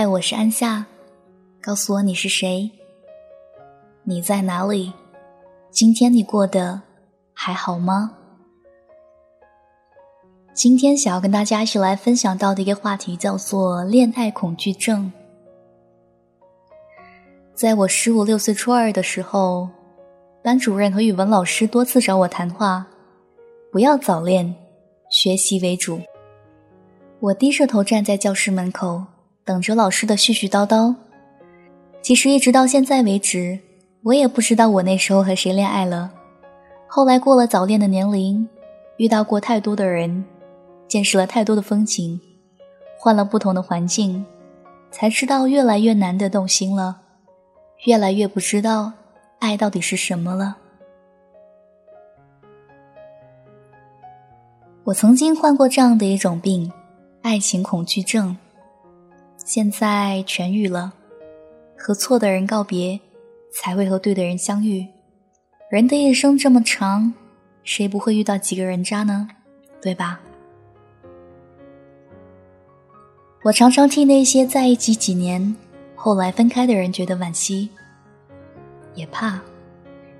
嗨，我是安夏，告诉我你是谁？你在哪里？今天你过得还好吗？今天想要跟大家一起来分享到的一个话题叫做恋爱恐惧症。在我十五六岁初二的时候，班主任和语文老师多次找我谈话，不要早恋，学习为主。我低着头站在教室门口，等着老师的絮絮叨叨。其实一直到现在为止，我也不知道我那时候和谁恋爱了。后来过了早恋的年龄，遇到过太多的人。见识了太多的风景，换了不同的环境，才知道越来越难得动心了，越来越不知道爱到底是什么了。我曾经患过这样的一种病，爱情恐惧症，现在痊愈了。和错的人告别，才会和对的人相遇。人的一生这么长，谁不会遇到几个人渣呢？对吧？我常常替那些在一起几年后来分开的人觉得惋惜，也怕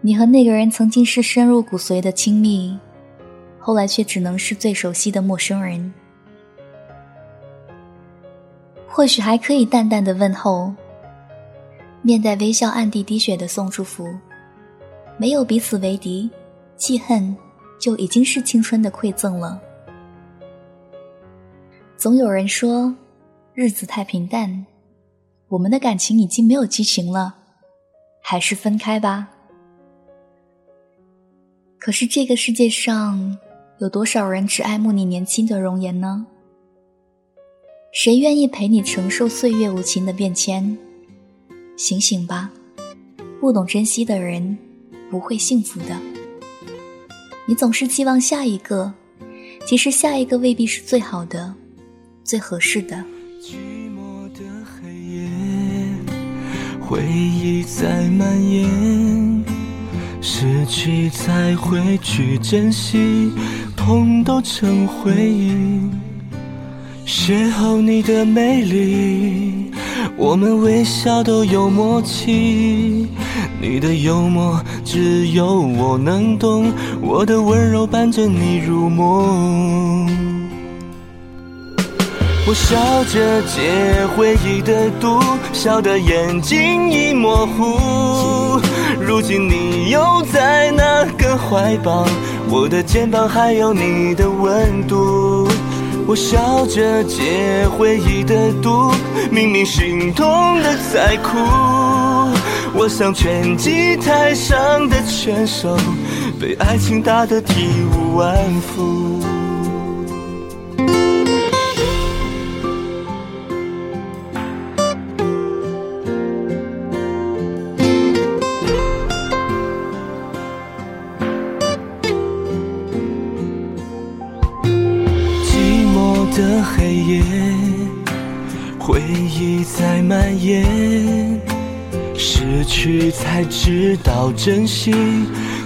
你和那个人曾经是深入骨髓的亲密，后来却只能是最熟悉的陌生人。或许还可以淡淡的问候，面带微笑，暗地滴血的送祝福，没有彼此为敌，记恨就已经是青春的馈赠了。总有人说。日子太平淡，我们的感情已经没有激情了，还是分开吧。可是这个世界上有多少人只爱慕你年轻的容颜呢？谁愿意陪你承受岁月无情的变迁？醒醒吧，不懂珍惜的人不会幸福的。你总是期望下一个，其实下一个未必是最好的、最合适的。寂寞的黑夜，回忆在蔓延，失去才会去珍惜，痛都成回忆。邂逅你的美丽，我们微笑都有默契。你的幽默只有我能懂，我的温柔伴着你入梦。我笑着解回忆的毒，笑得眼睛已模糊。如今你又在哪个怀抱？我的肩膀还有你的温度。我笑着解回忆的毒，明明心痛的在哭。我像拳击台上的拳手，被爱情打得体无完肤。的黑夜，回忆在蔓延，失去才知道珍惜，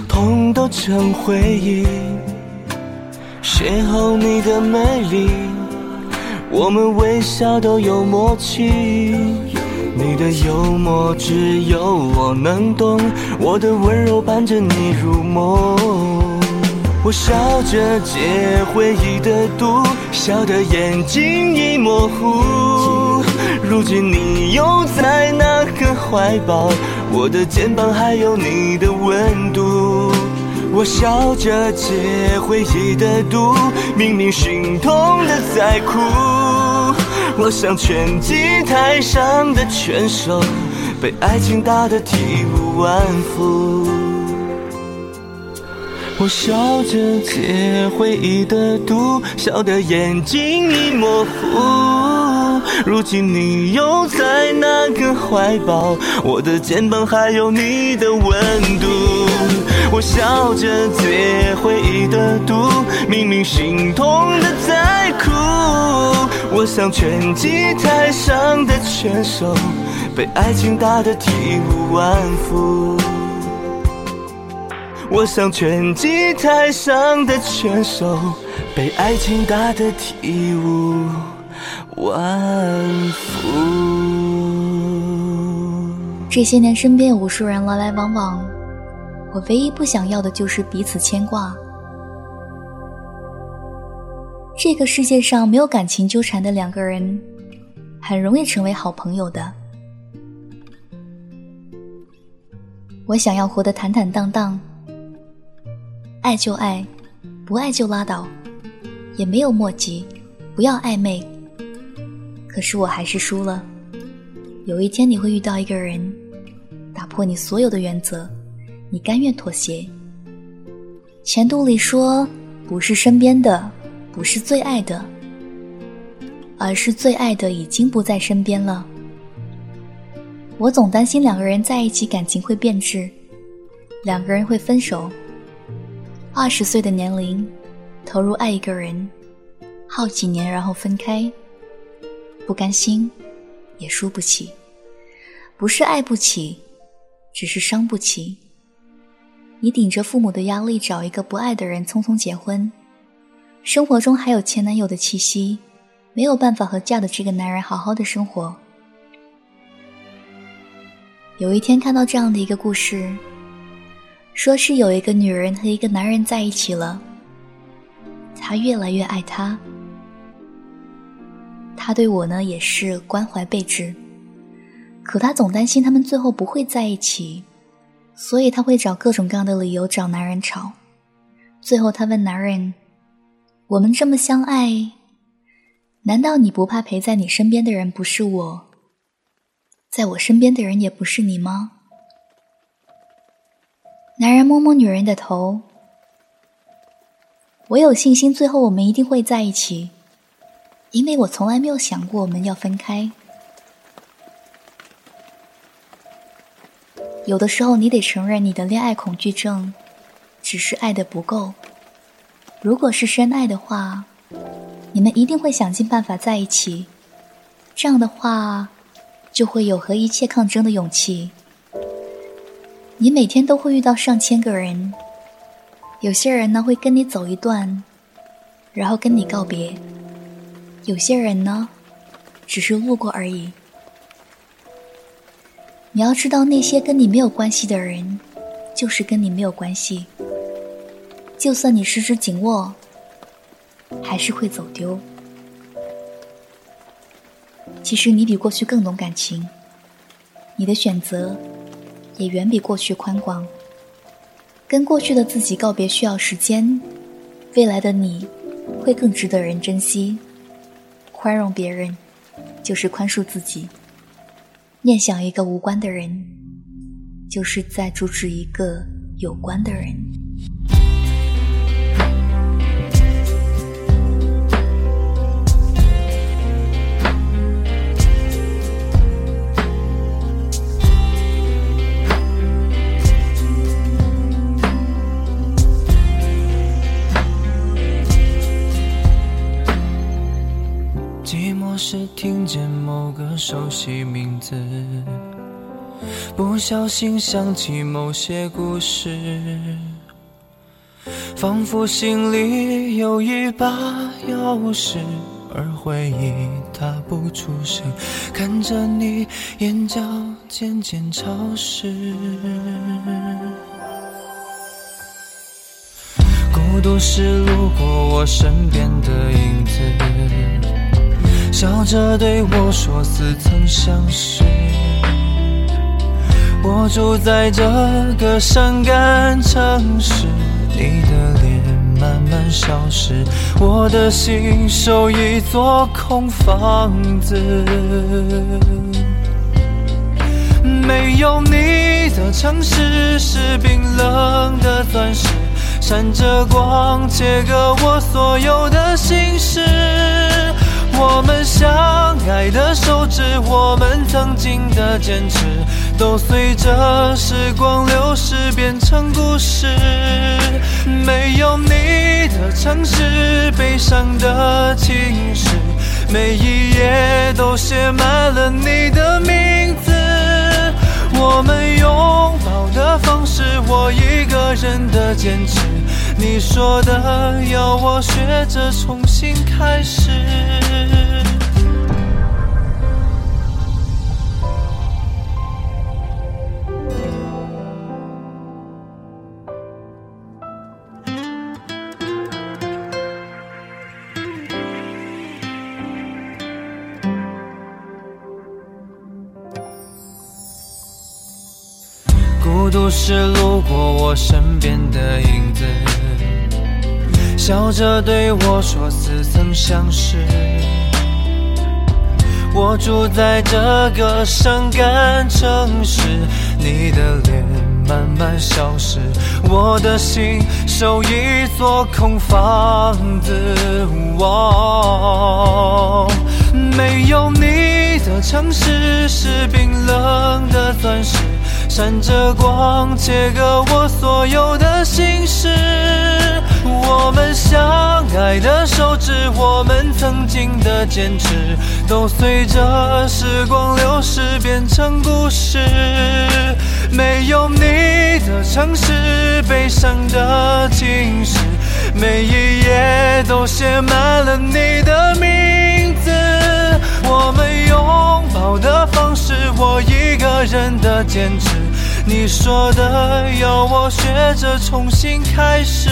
痛都成回忆。邂逅你的美丽，我们微笑都有默契。你的幽默只有我能懂，我的温柔伴着你入梦。我笑着解回忆的毒，笑得眼睛已模糊。如今你又在哪个怀抱？我的肩膀还有你的温度。我笑着解回忆的毒，明明心痛的在哭。我像拳击台上的拳手，被爱情打得体无完肤。我笑着解回忆的毒，笑得眼睛已模糊。如今你又在哪个怀抱？我的肩膀还有你的温度。我笑着解回忆的毒，明明心痛的在哭。我像拳击台上的拳手，被爱情打得体无完肤。我像拳击台上的拳手，被爱情打得体无完肤。这些年，身边无数人来来往往，我唯一不想要的就是彼此牵挂。这个世界上没有感情纠缠的两个人，很容易成为好朋友的。我想要活得坦坦荡荡，爱就爱，不爱就拉倒，也没有墨迹，不要暧昧。可是我还是输了。有一天你会遇到一个人，打破你所有的原则，你甘愿妥协。钱杜里说：“不是身边的，不是最爱的，而是最爱的已经不在身边了。”我总担心两个人在一起感情会变质，两个人会分手。二十岁的年龄，投入爱一个人，好几年然后分开，不甘心，也输不起，不是爱不起，只是伤不起。你顶着父母的压力找一个不爱的人匆匆结婚，生活中还有前男友的气息，没有办法和嫁的这个男人好好的生活。有一天看到这样的一个故事，说是有一个女人和一个男人在一起了，他越来越爱她，他对我呢也是关怀备至，可他总担心他们最后不会在一起，所以他会找各种各样的理由找男人吵。最后他问男人：“我们这么相爱，难道你不怕陪在你身边的人不是我？”在我身边的人也不是你吗？男人摸摸女人的头，我有信心，最后我们一定会在一起，因为我从来没有想过我们要分开。有的时候，你得承认你的恋爱恐惧症，只是爱的不够。如果是深爱的话，你们一定会想尽办法在一起。这样的话。就会有和一切抗争的勇气。你每天都会遇到上千个人，有些人呢会跟你走一段，然后跟你告别；有些人呢，只是路过而已。你要知道，那些跟你没有关系的人，就是跟你没有关系。就算你十指紧握，还是会走丢。其实你比过去更懂感情，你的选择也远比过去宽广。跟过去的自己告别需要时间，未来的你会更值得人珍惜。宽容别人，就是宽恕自己。念想一个无关的人，就是在阻止一个有关的人。起名字，不小心想起某些故事，仿佛心里有一把钥匙，而回忆它不出声，看着你眼角渐渐潮湿，孤独是路过我身边的影子。笑着对我说似曾相识，我住在这个伤感城市，你的脸慢慢消失，我的心守一座空房子。没有你的城市是冰冷的钻石，闪着光，切割我所有的心事。我们相爱的手指，我们曾经的坚持，都随着时光流逝变成故事。没有你的城市，悲伤的情诗，每一页都写满了你的的方式，我一个人的坚持。你说的要我学着重新开始。有都市路过我身边的影子，笑着对我说似曾相识。我住在这个伤感城市，你的脸慢慢消失，我的心守一座空房子。没有你的城市是冰冷的钻石，闪着光，切割我所有的心事。我们相爱的手指，我们曾经的坚持，都随着时光流逝变成故事。没有你的城市，悲伤的情诗，每一页都写满了你的名字。我们拥抱的方式，我一个人的坚持。你说的要我学着重新开始，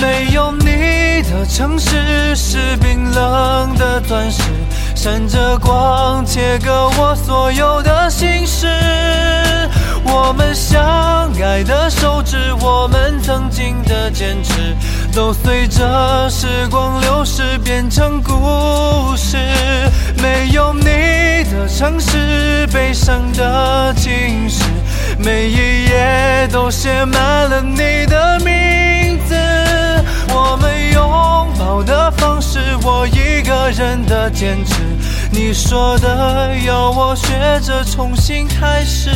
没有你的城市是冰冷的钻石，闪着光，切割我所有的心事。我们相爱的手指，我们曾经的坚持，都随着时光流逝变成故事。没有你的城市，悲伤的情诗，每一页都写满了你的名字。我们拥抱的方式，我一个人的坚持。你说的要我学着重新开始。